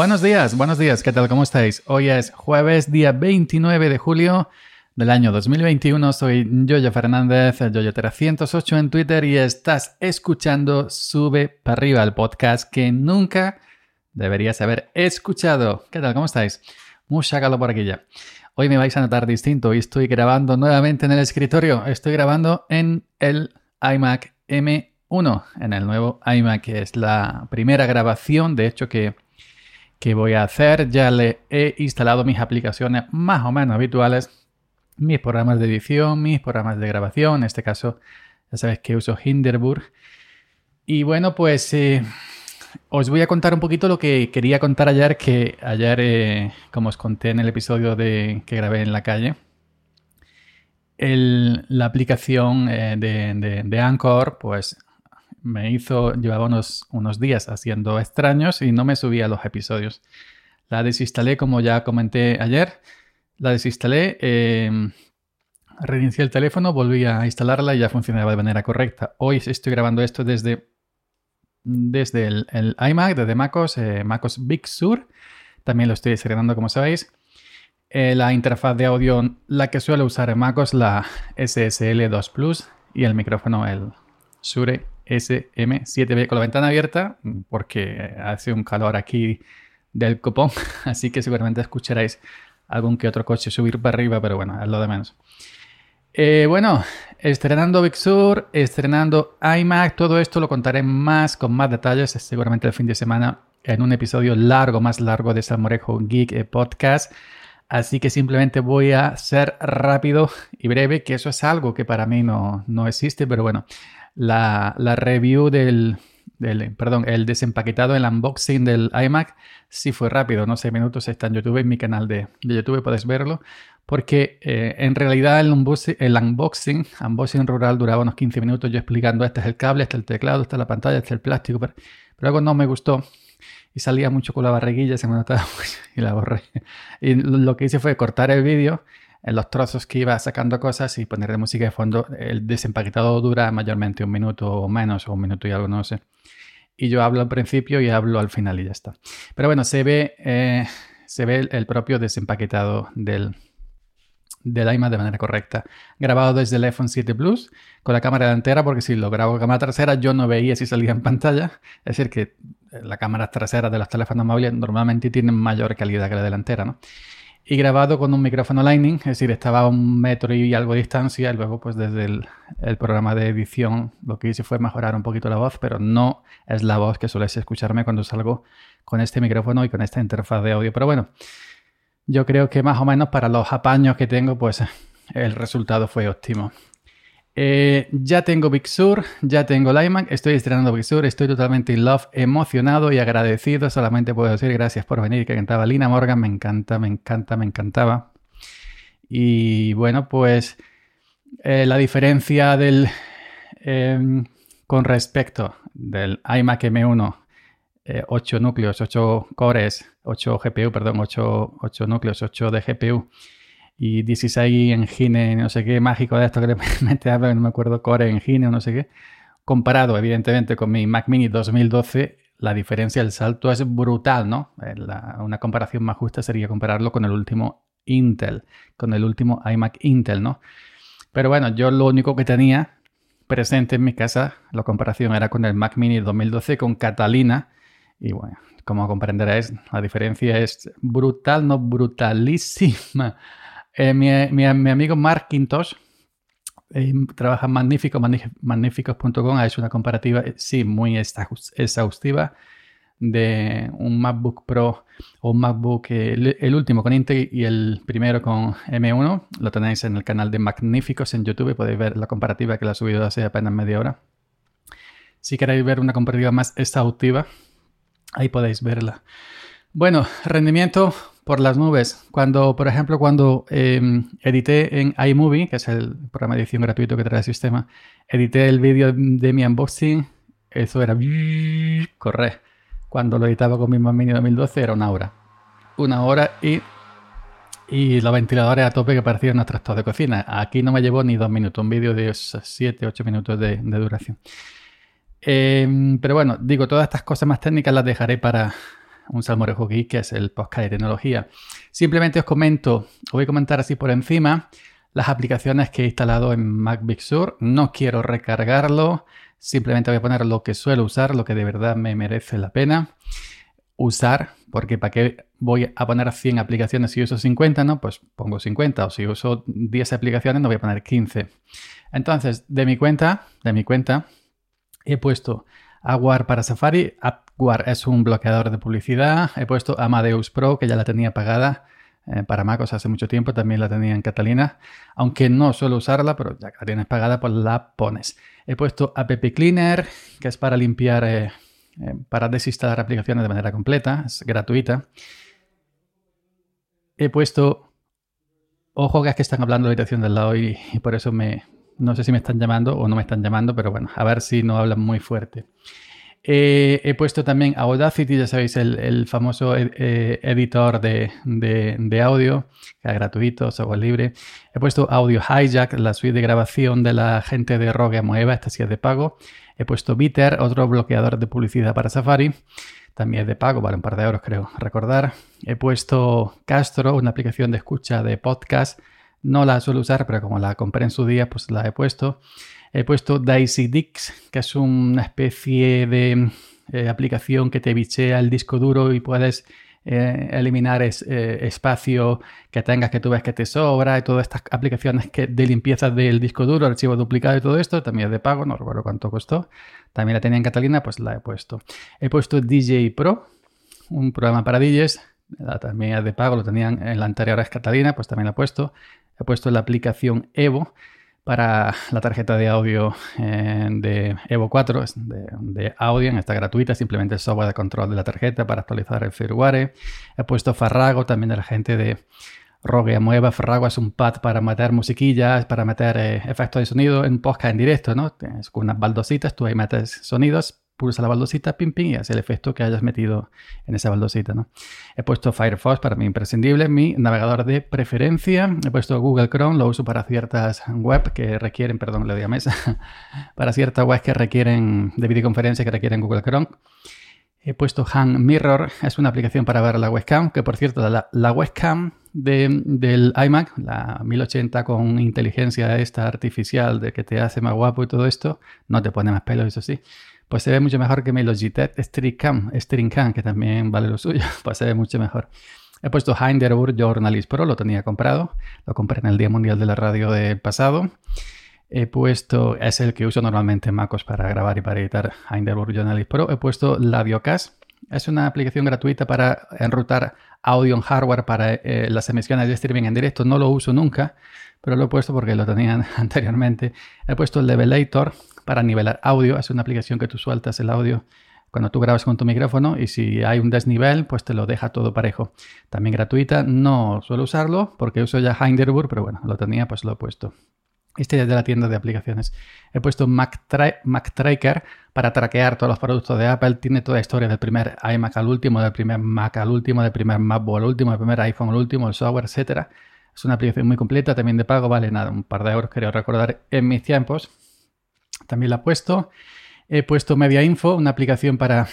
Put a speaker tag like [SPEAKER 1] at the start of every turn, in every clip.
[SPEAKER 1] Buenos días, buenos días, ¿qué tal? ¿Cómo estáis? Hoy es jueves, día 29 de julio del año 2021. Soy Yoyo Fernández, Yoyo308 en Twitter y estás escuchando Sube para arriba, el podcast que nunca deberías haber escuchado. ¿Qué tal? ¿Cómo estáis? Mucha calor por aquí ya. Hoy me vais a notar distinto y estoy grabando nuevamente en el escritorio. Estoy grabando en el iMac M1, en el nuevo iMac, que es la primera grabación, de hecho, que que voy a hacer. Ya le he instalado mis aplicaciones más o menos habituales, mis programas de edición, mis programas de grabación. En este caso, ya sabes que uso Hinderburg. Y bueno, pues eh, os voy a contar un poquito lo que quería contar ayer, que ayer, eh, como os conté en el episodio de, que grabé en la calle, la aplicación eh, de, de Anchor, pues me hizo, llevaba unos, días haciendo extraños y no me subía los episodios. La desinstalé como ya comenté ayer. La desinstalé, em, reinicié el teléfono, volví a instalarla y ya funcionaba de manera correcta. Hoy estoy grabando esto desde, desde el, iMac, desde MacOS, eh, MacOS Big Sur. También lo estoy estrenando como sabéis. Eh, la interfaz de audio, la que suelo usar en MacOS, la SSL 2 Plus y el micrófono, el Shure SM7B con la ventana abierta porque hace un calor aquí del copón, así que seguramente escucharéis algún que otro coche subir para arriba, pero bueno, es lo de menos. Eh, bueno, estrenando Big estrenando iMac, todo esto lo contaré más con más detalles, seguramente el fin de semana, en un episodio largo, más largo de Salmorejo Geek Podcast. Así que simplemente voy a ser rápido y breve, que eso es algo que para mí no, no existe, pero bueno, la, review del, perdón, el desempaquetado, el unboxing del iMac, sí fue rápido, no sé minutos, está en YouTube, en mi canal de, YouTube, puedes verlo, porque eh, en realidad el unboxing, el unboxing, rural duraba unos 15 minutos yo explicando, este es el cable, este es el teclado, esta es la pantalla, este es el plástico, pero, pero algo no me gustó y salía mucho con la barriguilla, se me notaba y la borré. Y lo que hice fue cortar el vídeo en los trozos que iba sacando cosas y poner de música de fondo. El desempaquetado dura mayormente un minuto o menos, o un minuto y algo, no sé. Y yo hablo al principio y hablo al final y ya está. Pero bueno, se ve, eh, se ve el, propio desempaquetado del, del iMac de manera correcta. Grabado desde el iPhone 7 Plus con la cámara delantera, porque si lo grabo con cámara trasera yo no veía si salía en pantalla. Es decir, que la cámara trasera de los teléfonos móviles normalmente tienen mayor calidad que la delantera, ¿no? Y grabado con un micrófono Lightning, es decir, estaba a un metro y algo de distancia y luego pues desde el, programa de edición lo que hice fue mejorar un poquito la voz, pero no es la voz que sueles escucharme cuando salgo con este micrófono y con esta interfaz de audio. Pero bueno, yo creo que más o menos para los apaños que tengo pues el resultado fue óptimo. Eh, ya tengo Big Sur, ya tengo Lyman, estoy estrenando Big Sur, estoy totalmente in love, emocionado y agradecido. Solamente puedo decir gracias por venir, que cantaba Lina Morgan, me encanta, me encanta, me encantaba. Y bueno, pues eh, la diferencia del em, con respecto del iMac M1, 8 eh, núcleos, 8 cores, 8 GPU, perdón, 8, 8 núcleos, 8 de GPU y 16 Engine, no sé qué, mágico de esto que le mete no me acuerdo, Core Engine o no sé qué. Comparado, evidentemente, con mi Mac Mini 2012, la diferencia, el salto es brutal, ¿no? Eh, una comparación más justa sería compararlo con el último Intel, con el último iMac Intel, ¿no? Pero bueno, yo lo único que tenía presente en mi casa, la comparación era con el Mac Mini 2012 con Catalina. Y bueno, como comprenderéis, la diferencia es brutal, no brutalísima. Eh, mi, amigo Mark Quintos eh, trabaja en Magnífico, magníficos.com, ha hecho una comparativa, eh, sí, muy exhaustiva de un MacBook Pro o un MacBook, el, último con Intel y el primero con M1. Lo tenéis en el canal de Magníficos en YouTube, podéis ver la comparativa que la ha subido hace apenas media hora. Si queréis ver una comparativa más exhaustiva, ahí podéis verla. Bueno, rendimiento por las nubes. Cuando, por ejemplo, cuando em, edité en iMovie, que es el programa de edición gratuito que trae el sistema, edité el vídeo de mi unboxing, eso era correr. Cuando lo editaba con mi Mac Mini 2012 era una hora. Una hora y, y los ventiladores a tope que parecían unos trastos de cocina. Aquí no me llevó ni dos minutos, un vídeo de 7, 8 minutos de, duración. Em, pero bueno, digo, todas estas cosas más técnicas las dejaré para, un salmorejo geek, que es el podcast de tecnología. Simplemente os comento, os voy a comentar así por encima las aplicaciones que he instalado en Mac Big Sur. No quiero recargarlo, simplemente voy a poner lo que suelo usar, lo que de verdad me merece la pena usar, porque para qué voy a poner 100 aplicaciones si uso 50, ¿no? Pues pongo 50, o si uso 10 aplicaciones no voy a poner 15. Entonces, de mi cuenta, de mi cuenta, he puesto Aguar para Safari. Aguar es un bloqueador de publicidad. He puesto Amadeus Pro, que ya la tenía pagada eh, para MacOS hace mucho tiempo. También la tenía en Catalina. Aunque no suelo usarla, pero ya que la tienes pagada, pues la pones. He puesto App Cleaner, que es para limpiar... Eh, eh, para desinstalar aplicaciones de manera completa, es gratuita. He puesto, ojo que es que están hablando de la habitación del lado y, por eso me, no sé si me están llamando o no me están llamando, pero bueno, a ver si no hablan muy fuerte. Eh, he puesto también Audacity, ya sabéis, el, famoso eh, editor de, audio, que es gratuito, software libre. He puesto Audio Hijack, la suite de grabación de la gente de Rogue Moeva, esta sí es de pago. He puesto Bitter, otro bloqueador de publicidad para Safari. También es de pago, vale un par de euros creo recordar. He puesto Castro, una aplicación de escucha de podcast. No la suelo usar, pero como la compré en su día, pues la he puesto. He puesto Daisy Dix, que es una especie de eh, aplicación que te bichea el disco duro y puedes eh, eliminar eh, espacio que tengas que tú ves que te sobra y todas estas aplicaciones de limpieza del disco duro, archivo duplicado y todo esto, también es de pago, no recuerdo cuánto costó. También la tenía en Catalina, pues la he puesto. He puesto DJ Pro, un programa para DJs, también es de pago, lo tenían en la anterior es Catalina, pues también la he puesto. He puesto la aplicación Evo, para la tarjeta de audio eh, de Evo 4 de, de está gratuita, simplemente el software de control de la tarjeta para actualizar el firmware. He puesto Farrago también de la gente de Rogue Mueva. Farrago es un pad para meter musiquillas, para meter eh, efectos de sonido en podcast en directo, ¿no? Tienes unas baldositas, tú ahí metes sonidos pulsa la baldosita, pim, pim, y hace el efecto que hayas metido en esa baldosita. ¿no? He puesto Firefox para mí imprescindible, mi navegador de preferencia. He puesto Google Chrome, lo uso para ciertas web que requieren, perdón, le doy a mesa, para ciertas webs que requieren de videoconferencia que requieren Google Chrome. He puesto Hand Mirror, es una aplicación para ver la webcam, que por cierto, la, webcam del iMac, la 1080 con inteligencia esta artificial de que te hace más guapo y todo esto, no te pone más pelo, eso sí pues se ve mucho mejor que mi Logitech Streamcam, que también vale lo suyo, pues se ve mucho mejor. He puesto Hinderburg Journalist Pro, lo tenía comprado, lo compré en el Día Mundial de la Radio del pasado. He puesto, es el que uso normalmente en MacOS para grabar y para editar Hinderburg Journalist Pro. He puesto LabioCast, es una aplicación gratuita para enrutar audio en hardware para eh, las emisiones de streaming en directo. No lo uso nunca, pero lo he puesto porque lo tenían anteriormente. He puesto el Levelator, para nivelar audio. Es una aplicación que tú sueltas el audio cuando tú grabas con tu micrófono y si hay un desnivel, pues te lo deja todo parejo. También gratuita, no suelo usarlo porque uso ya Hinderburg, pero bueno, lo tenía, pues lo he puesto. Este es de la tienda de aplicaciones. He puesto Mac, Tracker para traquear todos los productos de Apple. Tiene toda la historia del primer iMac al último, del primer Mac al último, del primer MacBook al último, del primer iPhone al último, el software, etc. Es una aplicación muy completa, también de pago, vale nada, un par de euros, quería recordar en mis tiempos. También la he puesto. He puesto Media Info, una aplicación para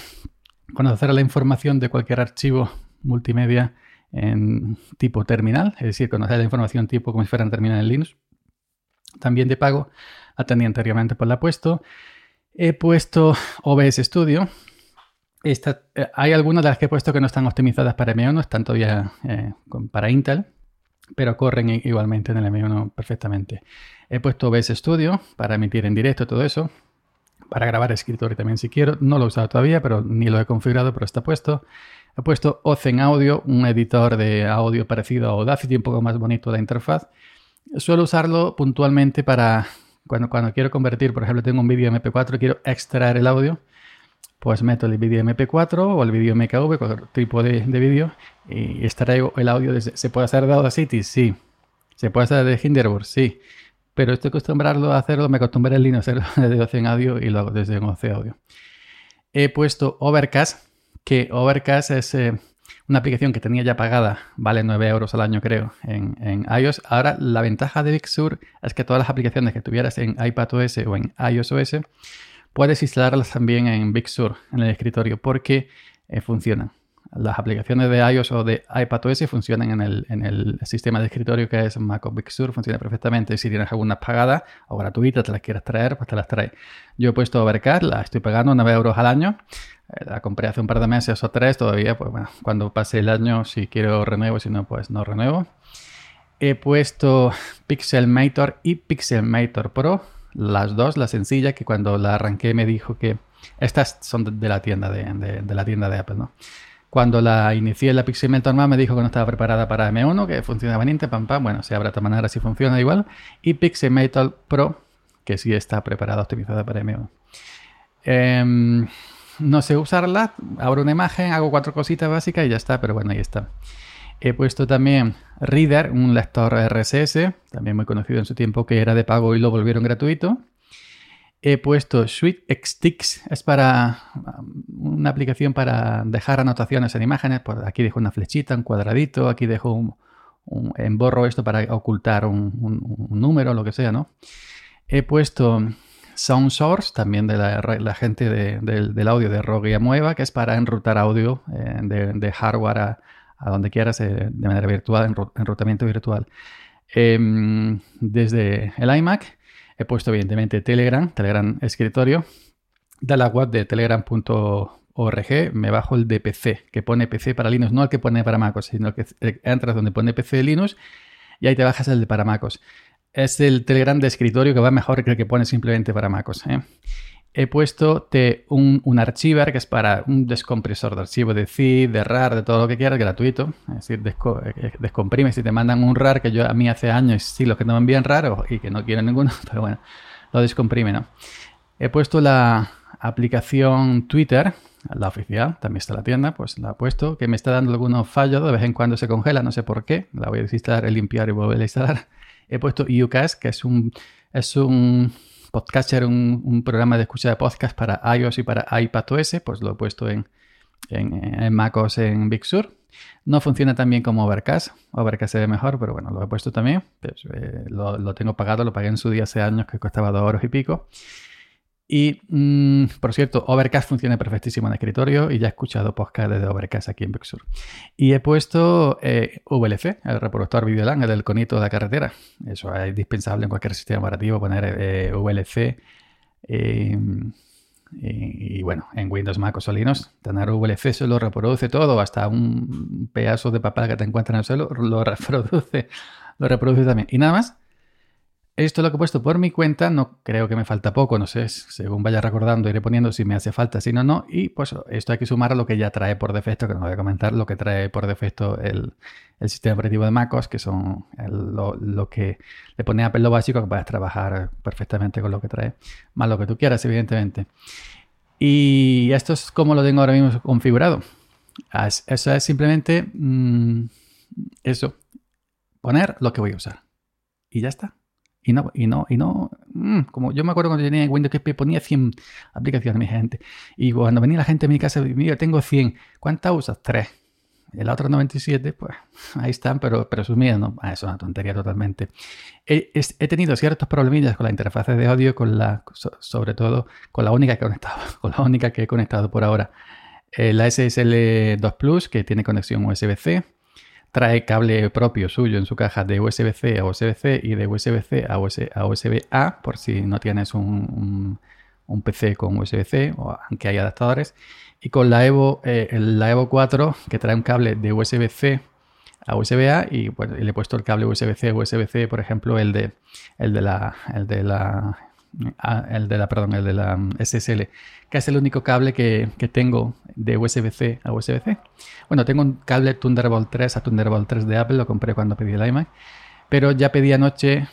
[SPEAKER 1] conocer la información de cualquier archivo multimedia en tipo terminal, es decir, conocer la información tipo como si fuera en terminal en Linux. También de pago, la tenía anteriormente, pues la he puesto. He puesto OBS Studio. Esta, eh, hay algunas de las que he puesto que no están optimizadas para M1, están todavía eh, para Intel, pero corren igualmente en el M1 perfectamente. He puesto OBS Studio para emitir en directo todo eso. Para grabar escritorio también si quiero. No lo he usado todavía, pero ni lo he configurado, pero está puesto. He puesto Ozen Audio, un editor de audio parecido a Audacity, un poco más bonito la interfaz. Suelo usarlo puntualmente para cuando, cuando quiero convertir, por ejemplo, tengo un vídeo MP4 y quiero extraer el audio, pues meto el vídeo MP4 o el vídeo MKV, cualquier tipo de, de vídeo, y extraigo el audio. Desde, ¿Se puede hacer de Audacity? Sí. ¿Se puede hacer de Hinderburg? Sí pero estoy acostumbrado a hacerlo, me acostumbré en línea a hacerlo desde en Audio y lo hago desde OC Audio. He puesto Overcast, que Overcast es eh, una aplicación que tenía ya pagada, vale 9 euros al año creo, en, iOS. Ahora la ventaja de Big Sur es que todas las aplicaciones que tuvieras en iPadOS o en iOS puedes instalarlas también en Big Sur, en el escritorio, porque eh, funcionan. las aplicaciones de iOS o de iPadOS funcionan en el, en el sistema de escritorio que es Mac Big Sur, funciona perfectamente. Si tienes algunas pagadas o gratuitas, te las quieres traer, pues te las trae. Yo he puesto Overcast, la estoy pagando 9 euros al año. Eh, la compré hace un par de meses o tres todavía, pues bueno, cuando pase el año, si quiero renuevo, si no, pues no renuevo. He puesto Pixelmator y Pixelmator Pro, las dos, la sencilla, que cuando la arranqué me dijo que estas son de la tienda de, de la tienda de Apple, ¿no? Cuando la inicié la Pixelmator más me dijo que no estaba preparada para M1, que funcionaba en pam, pam. Bueno, si habrá manera, si funciona igual. Y Pixelmator Pro, que sí está preparada, optimizada para M1. Em, no sé usarla, abro una imagen, hago cuatro cositas básicas y ya está, pero bueno, ahí está. He puesto también Reader, un lector RSS, también muy conocido en su tiempo, que era de pago y lo volvieron gratuito he puesto Sweet Sticks, es para um, una aplicación para dejar anotaciones en imágenes. Pues aquí dejo una flechita, un cuadradito, aquí dejo un, emborro esto para ocultar un, número, lo que sea, ¿no? He puesto Sound Source, también de la, gente del audio de Rogue Mueva, que es para enrutar audio eh, de, hardware a, donde quieras eh, de manera virtual, enrutamiento virtual. Em, desde el iMac He puesto evidentemente Telegram, Telegram escritorio. De la web de telegram.org me bajo el de PC, que pone PC para Linux, no el que pone para MacOS, sino que entras donde pone PC Linux y ahí te bajas el de para MacOS. Es el Telegram de escritorio que va mejor que el que pone simplemente para MacOS. ¿eh? He puesto un, un archiver que es para un descompresor de archivo de zip, de RAR, de todo lo que quieras, gratuito. Es decir, eh, eh, descomprime. Si te mandan un RAR, que yo a mí hace años sí los que no me envían RAR y que no quiero ninguno, pero bueno, lo descomprime, ¿no? He puesto la aplicación Twitter, la oficial, también está la tienda, pues la he puesto, que me está dando algunos fallos, de vez en cuando se congela, no sé por qué, la voy a desinstalar, limpiar y volver a instalar. He puesto UCAS, que es un, es un Podcaster, un, programa de escucha de podcast para iOS y para iPadOS, pues lo he puesto en, en, MacOS en Big Sur. No funciona tan bien como Overcast. Overcast se mejor, pero bueno, lo he puesto también. Pues, eh, lo, lo, tengo pagado, lo pagué en su día hace años que costaba dos euros y pico. Y, mm, por cierto, Overcast funciona perfectísimo en escritorio y ya he escuchado podcast desde Overcast aquí en Bixur. Y he puesto eh, VLC, el reproductor Videolan, el del conito de la carretera. Eso es indispensable en cualquier sistema operativo poner eh, VLC. Em, y, bueno, en Windows, Mac o Solinos, tener VLC se lo reproduce todo, hasta un pedazo de papel que te encuentras en el suelo lo reproduce, lo reproduce también. Y nada más. Esto es lo que he puesto por mi cuenta, no creo que me falta poco, no sé, según vaya recordando iré poniendo si me hace falta, si no, no. Y pues esto hay que sumar a lo que ya trae por defecto, que no voy a comentar, lo que trae por defecto el, sistema operativo de MacOS, que son lo, que le pone a lo básico que puedes trabajar perfectamente con lo que trae, más lo que tú quieras, evidentemente. Y esto es como lo tengo ahora mismo configurado. Eso es simplemente mm, eso, poner lo que voy a usar. Y ya está. Y no, y no, y no, mm, como yo me acuerdo cuando tenía Windows que ponía 100 aplicaciones, mi gente. Y cuando venía la gente a mi casa, mira, tengo 100. ¿Cuántas usas? 3. El otro 97, pues ahí están, pero presumidas, ¿no? Ah, es una tontería totalmente. He, he, tenido ciertos problemillas con la interfaz de audio, con la, sobre todo con la única que he conectado, con la única que he conectado por ahora. Eh, la SSL 2 Plus, que tiene conexión USB-C trae cable propio suyo en su caja de USB-C a USB-C y de USB-C a USB-A, por si no tienes un, PC con USB-C, o aunque hay adaptadores. Y con la Evo, eh, la Evo 4, que trae un cable de USB-C a USB-A, y le he puesto el cable USB-C USB-C, por ejemplo, el de, el de la, el de la Ah, el de la, perdón, el de la mm, SSL, que es el único cable que, tengo de USB-C a USB-C. Bueno, tengo un cable Thunderbolt 3 a Thunderbolt 3 de Apple, lo compré cuando pedí el iMac, pero ya pedí anoche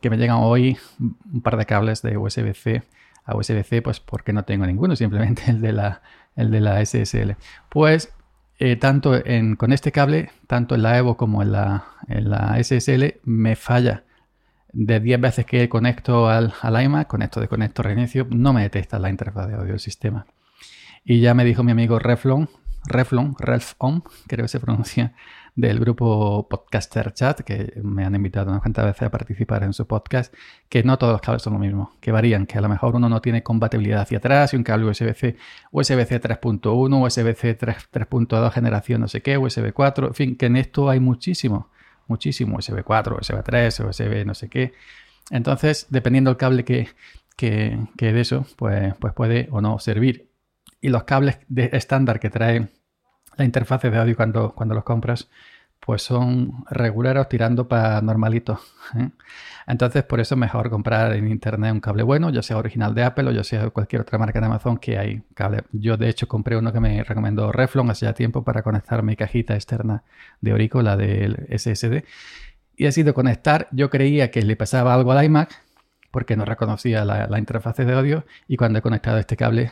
[SPEAKER 1] que me llegan hoy un par de cables de USB-C a USB-C, pues porque no tengo ninguno, simplemente el de la, el de la SSL. Pues eh, tanto en, con este cable, tanto en la Evo como en la, en la SSL, me falla de 10 veces que conecto al, al iMac, conecto, desconecto, reinicio, no me detecta la interfaz de audio del sistema. Y ya me dijo mi amigo Reflon, Reflon, Reflon, creo que se pronuncia, del grupo Podcaster Chat, que me han invitado unas cuantas veces a participar en su podcast, que no todos los cables son lo mismo, que varían, que a lo mejor uno no tiene compatibilidad hacia atrás y un cable USB-C, USB-C 3.1, USB-C 3.2 generación no sé qué, USB 4, en fin, que en esto hay muchísimo, muchísimo, USB 4, USB 3, USB no sé qué. Entonces, dependiendo del cable que, que, que de eso, pues, pues puede o no servir. Y los cables de estándar que trae la interfaz de audio cuando, cuando los compras, pues son regulares tirando para normalitos. ¿eh? Entonces, por eso es mejor comprar en internet un cable bueno, ya sea original de Apple o ya sea cualquier otra marca de Amazon que hay cable. Yo, de hecho, compré uno que me recomendó Reflon hace ya tiempo para conectar mi cajita externa de Orico, la del SSD. Y ha sido conectar. Yo creía que le pasaba algo al iMac porque no reconocía la, la interfaz de audio y cuando he conectado este cable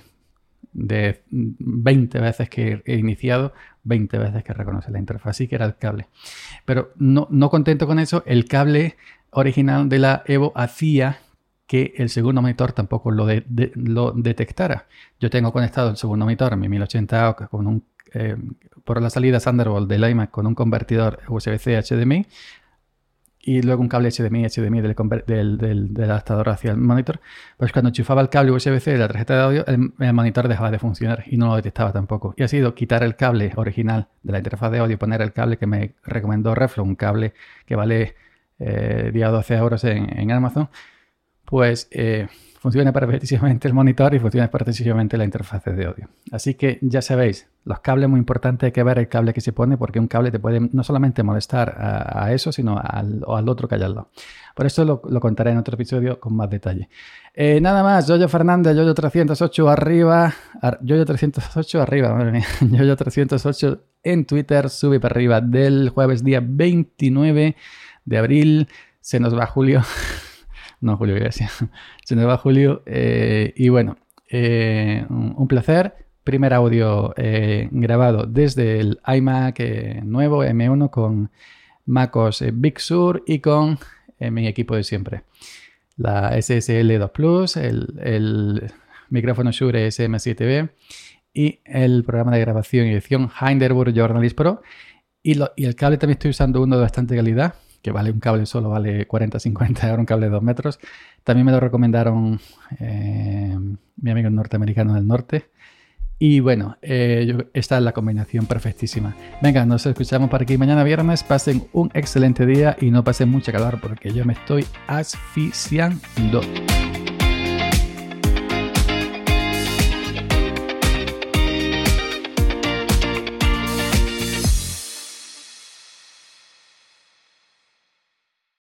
[SPEAKER 1] de 20 veces que he iniciado, 20 veces que reconoce la interfaz. Así que era el cable. Pero no, no contento con eso, el cable original de la Evo hacía que el segundo monitor tampoco lo, lo detectara. Yo tengo conectado el segundo monitor, mi 1080 con un, eh, por la salida Thunderbolt del iMac con un convertidor USB-C HDMI y luego un cable HDMI, HDMI del, adaptador hacia el monitor, pues cuando enchufaba el cable USB-C de la tarjeta de audio, el, monitor dejaba de funcionar y no lo detectaba tampoco. Y ha sido quitar el cable original de la interfaz de audio poner el cable que me recomendó Reflo, un cable que vale eh, día 12 euros en, en Amazon, pues eh, funciona perfectísimamente el monitor y funciona perfectísimamente la interfaz de audio. Así que ya sabéis, los cables muy importante hay que ver el cable que se pone porque un cable te puede no solamente molestar a, eso, sino al, al, otro que hay al lado. Por eso lo, contaré en otro episodio con más detalle. Eh, nada más, Yoyo Fernández, Yoyo 308 arriba, Yoyo 308 arriba, madre mía, Yoyo 308 en Twitter, sube para arriba del jueves día 29 de abril, se nos va Julio. no Julio Iglesias, se nos va Julio. Eh, y bueno, eh, un placer. Primer audio eh, grabado desde el iMac nuevo M1 con MacOS Big Sur y con mi equipo de siempre. La SSL 2 Plus, el, micrófono Shure SM7B y el programa de grabación y edición Hinderburg Journalist Pro. Y, y el cable también estoy usando uno de bastante calidad, que vale un cable solo, vale 40-50 euros, un cable de 2 metros. También me lo recomendaron eh, mi amigo norteamericano del norte. Y bueno, eh, esta es la combinación perfectísima. Venga, nos escuchamos para aquí mañana viernes. Pasen un excelente día y no pasen mucha calor porque yo me estoy asfixiando.